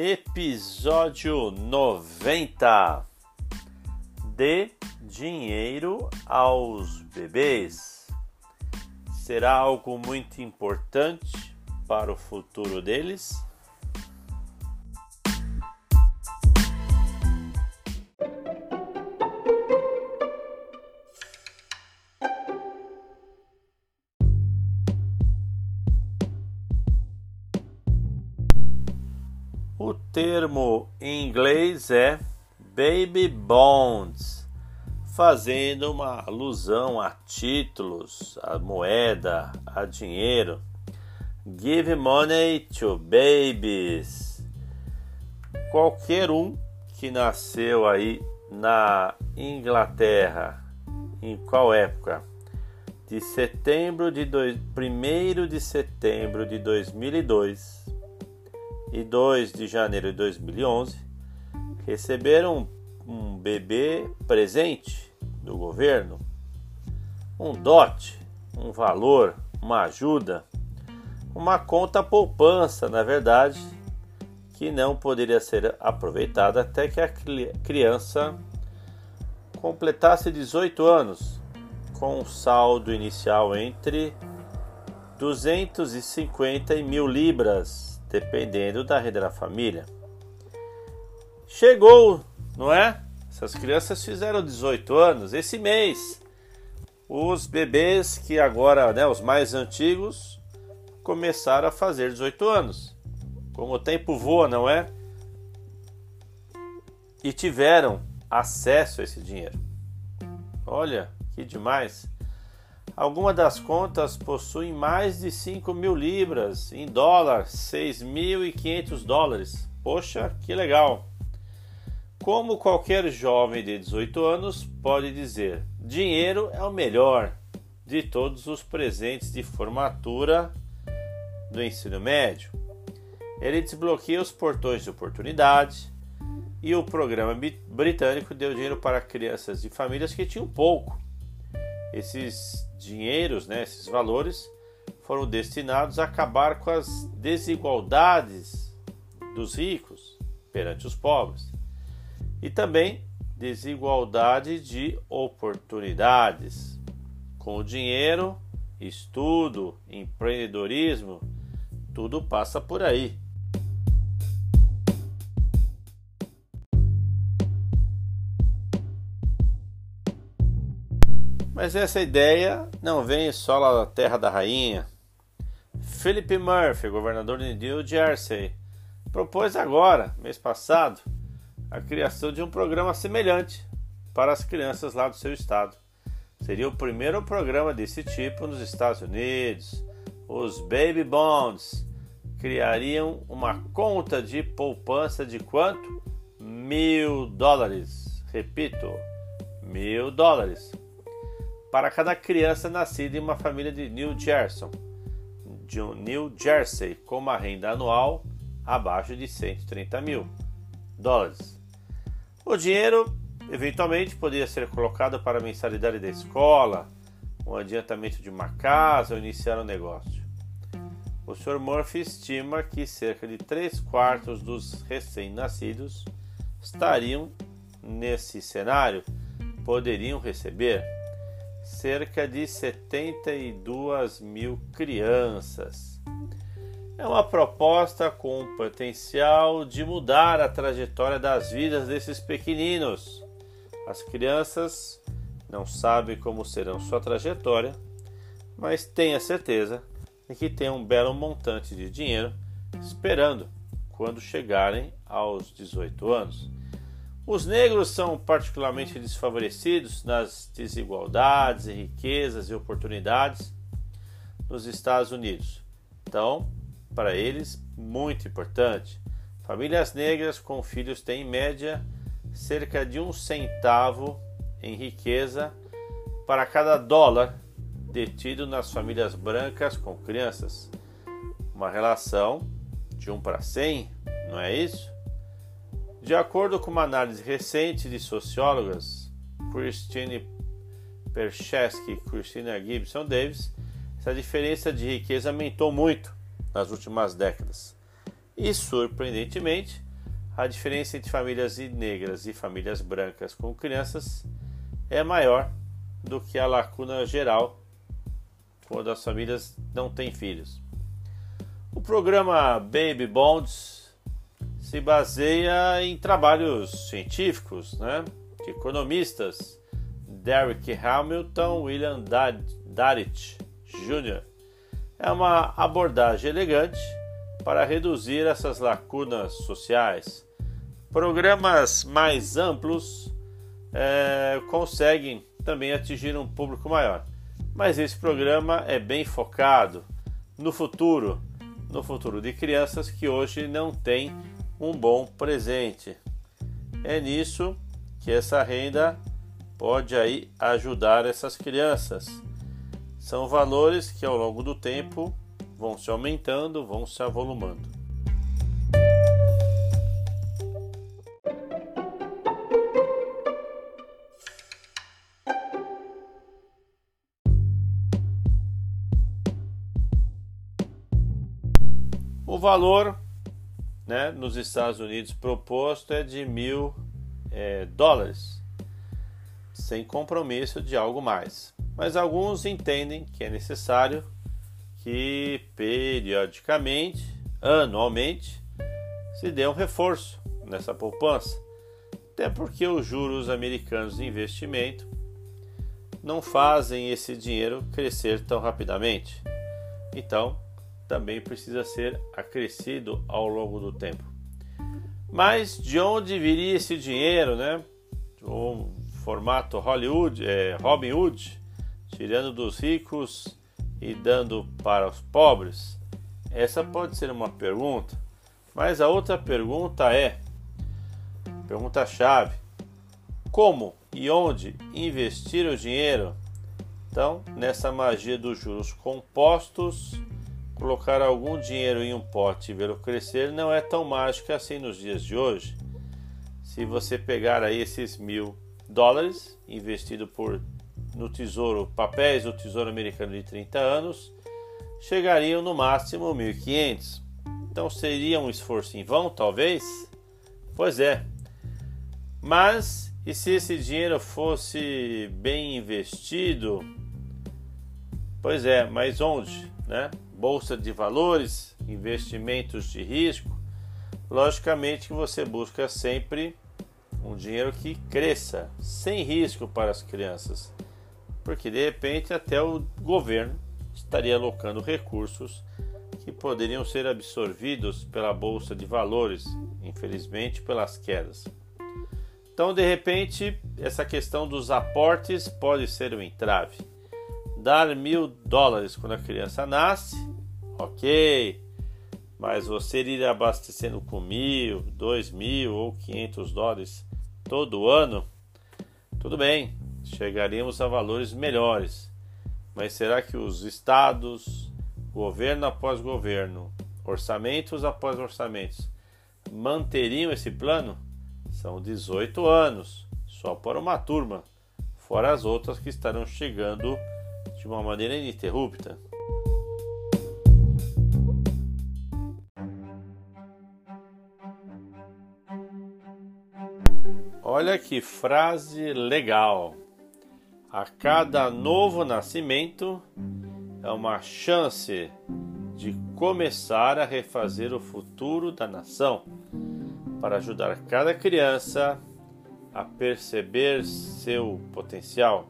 Episódio 90 Dê dinheiro aos bebês. Será algo muito importante para o futuro deles? Termo em inglês é baby bonds, fazendo uma alusão a títulos, a moeda, a dinheiro. Give money to babies. Qualquer um que nasceu aí na Inglaterra, em qual época? De setembro de 1 de setembro de 2002 e 2 de janeiro de 2011 receberam um bebê presente do governo, um dote, um valor, uma ajuda, uma conta poupança, na verdade, que não poderia ser aproveitada até que a criança completasse 18 anos, com um saldo inicial entre 250 e mil libras dependendo da rede da família. Chegou, não é? Essas crianças fizeram 18 anos esse mês. Os bebês que agora, né, os mais antigos, começaram a fazer 18 anos. Como o tempo voa, não é? E tiveram acesso a esse dinheiro. Olha que demais. Algumas das contas possuem mais de 5 mil libras, em dólar, 6.500 dólares. Poxa, que legal! Como qualquer jovem de 18 anos pode dizer, dinheiro é o melhor de todos os presentes de formatura do ensino médio. Ele desbloqueia os portões de oportunidade e o programa britânico deu dinheiro para crianças de famílias que tinham pouco. Esses dinheiros, né, esses valores, foram destinados a acabar com as desigualdades dos ricos perante os pobres e também desigualdade de oportunidades. Com o dinheiro, estudo, empreendedorismo, tudo passa por aí. Mas essa ideia não vem só lá da terra da rainha. Philip Murphy, governador de New Jersey, propôs agora, mês passado, a criação de um programa semelhante para as crianças lá do seu estado. Seria o primeiro programa desse tipo nos Estados Unidos. Os Baby Bonds criariam uma conta de poupança de quanto? Mil dólares. Repito, mil dólares para cada criança nascida em uma família de New Jersey, de New Jersey, com uma renda anual abaixo de 130 mil dólares. O dinheiro eventualmente poderia ser colocado para a mensalidade da escola, um adiantamento de uma casa ou iniciar um negócio. O Sr. Murphy estima que cerca de 3 quartos dos recém-nascidos estariam nesse cenário, poderiam receber cerca de 72 mil crianças. É uma proposta com o potencial de mudar a trajetória das vidas desses pequeninos. As crianças não sabem como serão sua trajetória, mas tenha certeza de que tem um belo montante de dinheiro esperando quando chegarem aos 18 anos. Os negros são particularmente desfavorecidos nas desigualdades, riquezas e oportunidades nos Estados Unidos. Então, para eles, muito importante. Famílias negras com filhos têm, em média, cerca de um centavo em riqueza para cada dólar detido nas famílias brancas com crianças. Uma relação de 1 para 100, não é isso? De acordo com uma análise recente de sociólogas Christine Perchesky e Christina Gibson Davis, essa diferença de riqueza aumentou muito nas últimas décadas. E, surpreendentemente, a diferença entre famílias negras e famílias brancas com crianças é maior do que a lacuna geral quando as famílias não têm filhos. O programa Baby Bonds se baseia em trabalhos científicos né, de economistas Derek Hamilton, William Darit Jr. É uma abordagem elegante para reduzir essas lacunas sociais. Programas mais amplos é, conseguem também atingir um público maior, mas esse programa é bem focado no futuro, no futuro de crianças que hoje não têm um bom presente. É nisso que essa renda pode aí ajudar essas crianças. São valores que ao longo do tempo vão se aumentando, vão se avolumando. O valor né, nos Estados Unidos proposto é de mil é, dólares, sem compromisso de algo mais. Mas alguns entendem que é necessário que periodicamente, anualmente, se dê um reforço nessa poupança, até porque os juros americanos de investimento não fazem esse dinheiro crescer tão rapidamente. Então, também precisa ser acrescido ao longo do tempo. Mas de onde viria esse dinheiro, né? O formato Hollywood, é, Robin Hood, tirando dos ricos e dando para os pobres? Essa pode ser uma pergunta, mas a outra pergunta é: pergunta chave, como e onde investir o dinheiro? Então, nessa magia dos juros compostos, colocar algum dinheiro em um pote e vê-lo crescer não é tão mágico assim nos dias de hoje. Se você pegar aí esses mil dólares investido por no tesouro papéis do tesouro americano de 30 anos, chegariam no máximo 1.500. Então seria um esforço em vão, talvez? Pois é. Mas e se esse dinheiro fosse bem investido? Pois é, mas onde, né? Bolsa de valores, investimentos de risco, logicamente que você busca sempre um dinheiro que cresça, sem risco para as crianças, porque de repente até o governo estaria alocando recursos que poderiam ser absorvidos pela bolsa de valores, infelizmente pelas quedas. Então, de repente, essa questão dos aportes pode ser um entrave dar mil dólares quando a criança nasce, ok, mas você ir abastecendo com mil, dois mil ou quinhentos dólares todo ano, tudo bem, chegaríamos a valores melhores. Mas será que os estados, governo após governo, orçamentos após orçamentos, manteriam esse plano? São 18 anos, só para uma turma, fora as outras que estarão chegando de uma maneira ininterrupta. Olha que frase legal! A cada novo nascimento é uma chance de começar a refazer o futuro da nação, para ajudar cada criança a perceber seu potencial,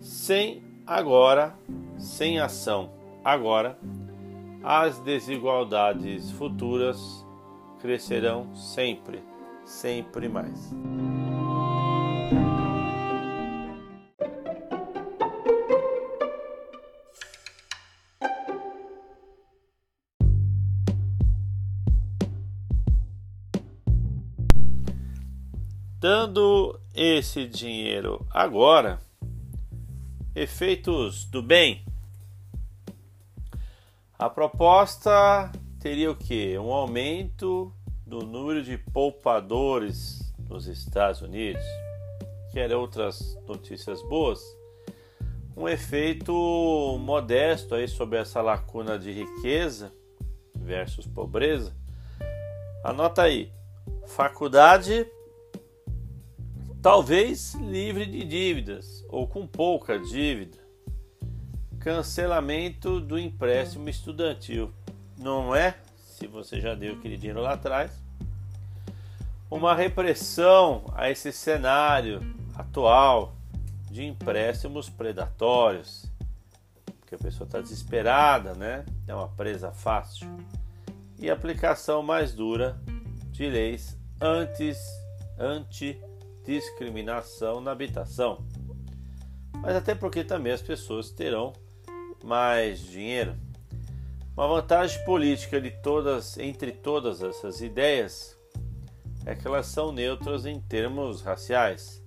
sem agora, sem ação agora, as desigualdades futuras crescerão sempre, sempre mais. Dando esse dinheiro agora, Efeitos do bem. A proposta teria o que? Um aumento do número de poupadores nos Estados Unidos. Quer outras notícias boas? Um efeito modesto aí sobre essa lacuna de riqueza versus pobreza. Anota aí. Faculdade talvez livre de dívidas ou com pouca dívida. Cancelamento do empréstimo estudantil. Não é? Se você já deu aquele dinheiro lá atrás. Uma repressão a esse cenário atual de empréstimos predatórios. Porque a pessoa está desesperada, né? É uma presa fácil. E aplicação mais dura de leis antes, anti-discriminação na habitação. Mas até porque também as pessoas terão mais dinheiro. Uma vantagem política de todas, entre todas essas ideias é que elas são neutras em termos raciais.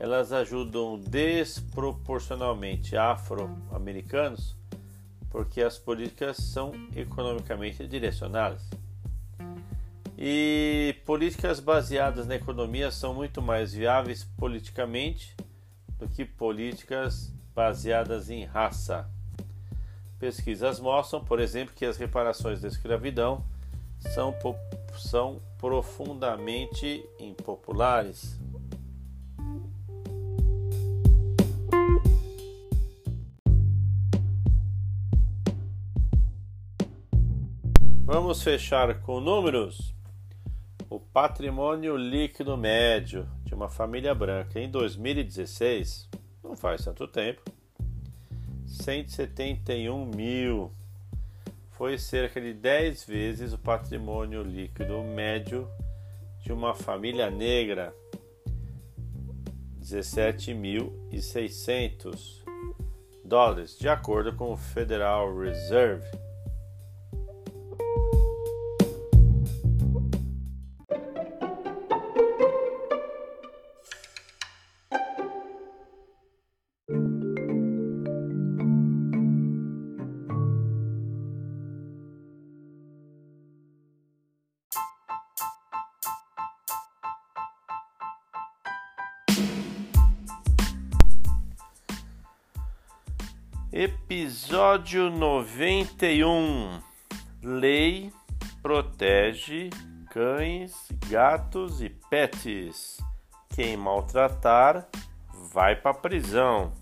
Elas ajudam desproporcionalmente afro-americanos porque as políticas são economicamente direcionadas. E políticas baseadas na economia são muito mais viáveis politicamente do que políticas baseadas em raça. Pesquisas mostram, por exemplo, que as reparações da escravidão são, são profundamente impopulares. Vamos fechar com números. O patrimônio líquido médio de uma família branca em 2016, não faz tanto tempo, 171 mil. Foi cerca de 10 vezes o patrimônio líquido médio de uma família negra, 17.600 dólares, de acordo com o Federal Reserve. Episódio 91 Lei protege cães, gatos e pets. Quem maltratar vai para prisão.